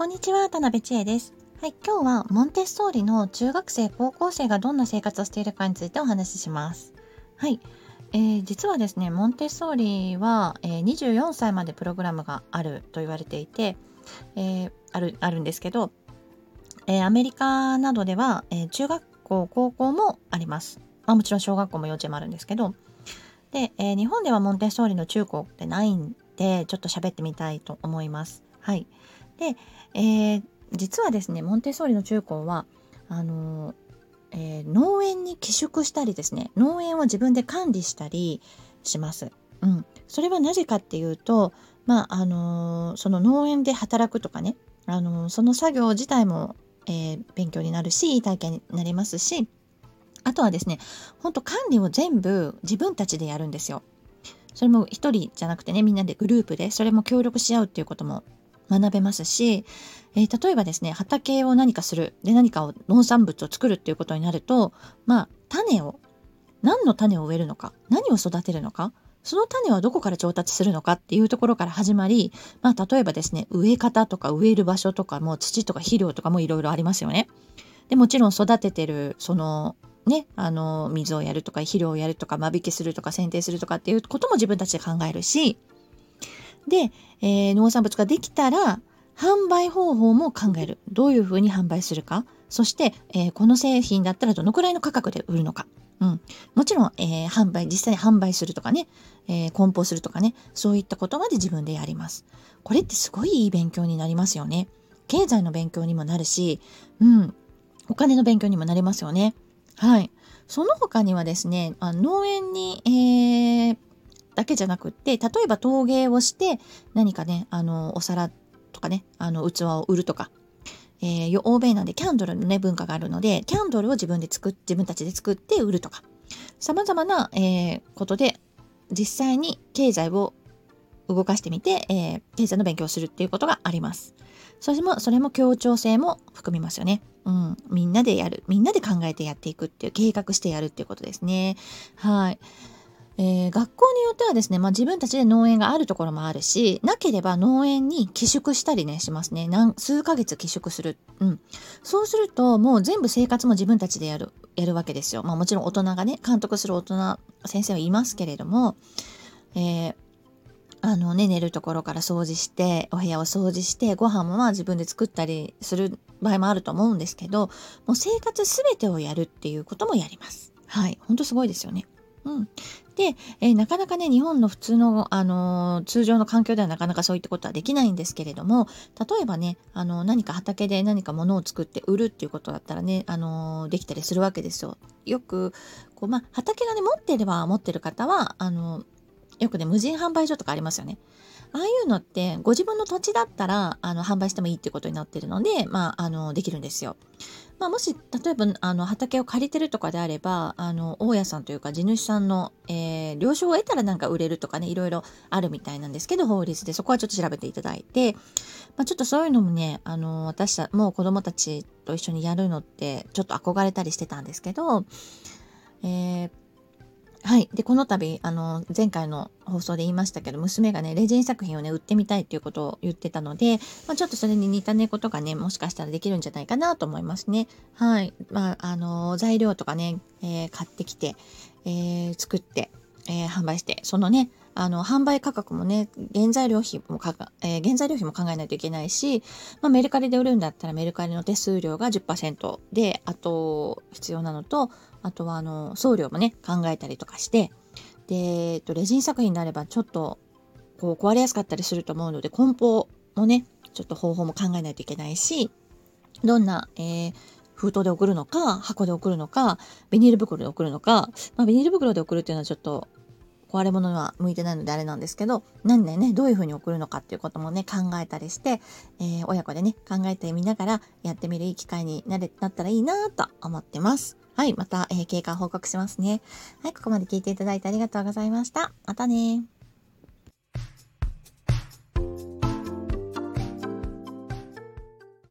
こんにちは、田辺千恵です。はい、今日はモンテッソーリの中学生、高校生がどんな生活をしているかについてお話しします。はい、えー、実はですね、モンテッソーリは、えー、24歳までプログラムがあると言われていて、えー、あるあるんですけど、えアメリカなどでは、え中学校、高校もあります。まあ、もちろん小学校も幼稚園もあるんですけど、で、え日本ではモンテッソーリの中高ってないんで、ちょっと喋ってみたいと思います。はい。で、えー、実はですねモンテッソーリの中高はあのえー、農園に寄宿したりですね農園を自分で管理したりします。うん、それはなぜかっていうと、まああのー、その農園で働くとかね、あのー、その作業自体も、えー、勉強になるしいい体験になりますしあとはですねほんと管理を全部自分たちでやるんですよ。それも一人じゃなくてねみんなでグループでそれも協力し合うっていうことも学べますし、えー、例えばですね畑を何かするで何かを農産物を作るっていうことになるとまあ種を何の種を植えるのか何を育てるのかその種はどこから調達するのかっていうところから始まり、まあ、例えばですね植え方とか植える場所とかも土とか肥料とかもいろいろありますよね。でもちろん育ててるそのね、あの水をやるとか肥料をやるとか間引きするとか剪定するとかっていうことも自分たちで考えるしで、えー、農産物ができたら販売方法も考える。どういうふうに販売するか。そして、えー、この製品だったらどのくらいの価格で売るのか。うん、もちろん、えー、販売、実際に販売するとかね、えー、梱包するとかね、そういったことまで自分でやります。これってすごいいい勉強になりますよね。経済の勉強にもなるし、うん、お金の勉強にもなりますよね。はい。その他にはですね、あ農園に、えー、だけじゃなくって例えば陶芸をして何かねあのお皿とかねあの器を売るとか、えー、欧米なんでキャンドルのね文化があるのでキャンドルを自分で作っ自分たちで作って売るとかさまざまな、えー、ことで実際に経済を動かしてみて、えー、経済の勉強をするっていうことがあります。それも、それも協調性も含みますよね。うん。みんなでやる。みんなで考えてやっていくっていう、計画してやるっていうことですね。はい。えー、学校によってはですね、まあ、自分たちで農園があるところもあるしなければ農園に寄宿したりねしますね何数ヶ月寄宿する、うん、そうするともう全部生活も自分たちでやるやるわけですよ、まあ、もちろん大人がね監督する大人先生はいますけれども、えーあのね、寝るところから掃除して、お部屋を掃除して、ご飯もまあ自分で作ったりする場合もあると思うんですけど、もう生活すべてをやるっていうこともやります。はい。ほんとすごいですよね。うん、で、えー、なかなかね日本の普通の、あのー、通常の環境ではなかなかそういったことはできないんですけれども例えばね、あのー、何か畑で何か物を作って売るっていうことだったらね、あのできたりするわけですよ。よくこう、まあ、畑がね持ってれば持ってる方はあのよくね無人販売所とかありますよね。ああいうのってご自分の土地だったらあの販売してもいいってことになってるので、まあ、あのできるんですよ。まあ、もし例えばあの畑を借りてるとかであればあの大家さんというか地主さんの、えー、了承を得たらなんか売れるとかねいろいろあるみたいなんですけど法律でそこはちょっと調べていただいて、まあ、ちょっとそういうのもねあの私たもう子供たちと一緒にやるのってちょっと憧れたりしてたんですけど、えーはい。で、この度、あの、前回の放送で言いましたけど、娘がね、レジン作品をね、売ってみたいっていうことを言ってたので、まあ、ちょっとそれに似たね、ことがね、もしかしたらできるんじゃないかなと思いますね。はい。まあ、あの、材料とかね、えー、買ってきて、えー、作って、えー、販売して、そのね、あの、販売価格もね、原材料費もかか、えー、原材料費も考えないといけないし、まあ、メルカリで売るんだったらメルカリの手数料が10%で、あと、必要なのと、あとはあの送料もね考えたりとかしてで、えっと、レジン作品になればちょっとこう壊れやすかったりすると思うので梱包のねちょっと方法も考えないといけないしどんな、えー、封筒で送るのか箱で送るのかビニール袋で送るのか、まあ、ビニール袋で送るっていうのはちょっと壊れ物には向いてないのであれなんですけど何でねどういうふうに送るのかっていうこともね考えたりして、えー、親子でね考えてみながらやってみるいい機会になれなったらいいなと思ってます。はい、また、えー、経過報告しますね。はい、ここまで聞いていただいてありがとうございました。またね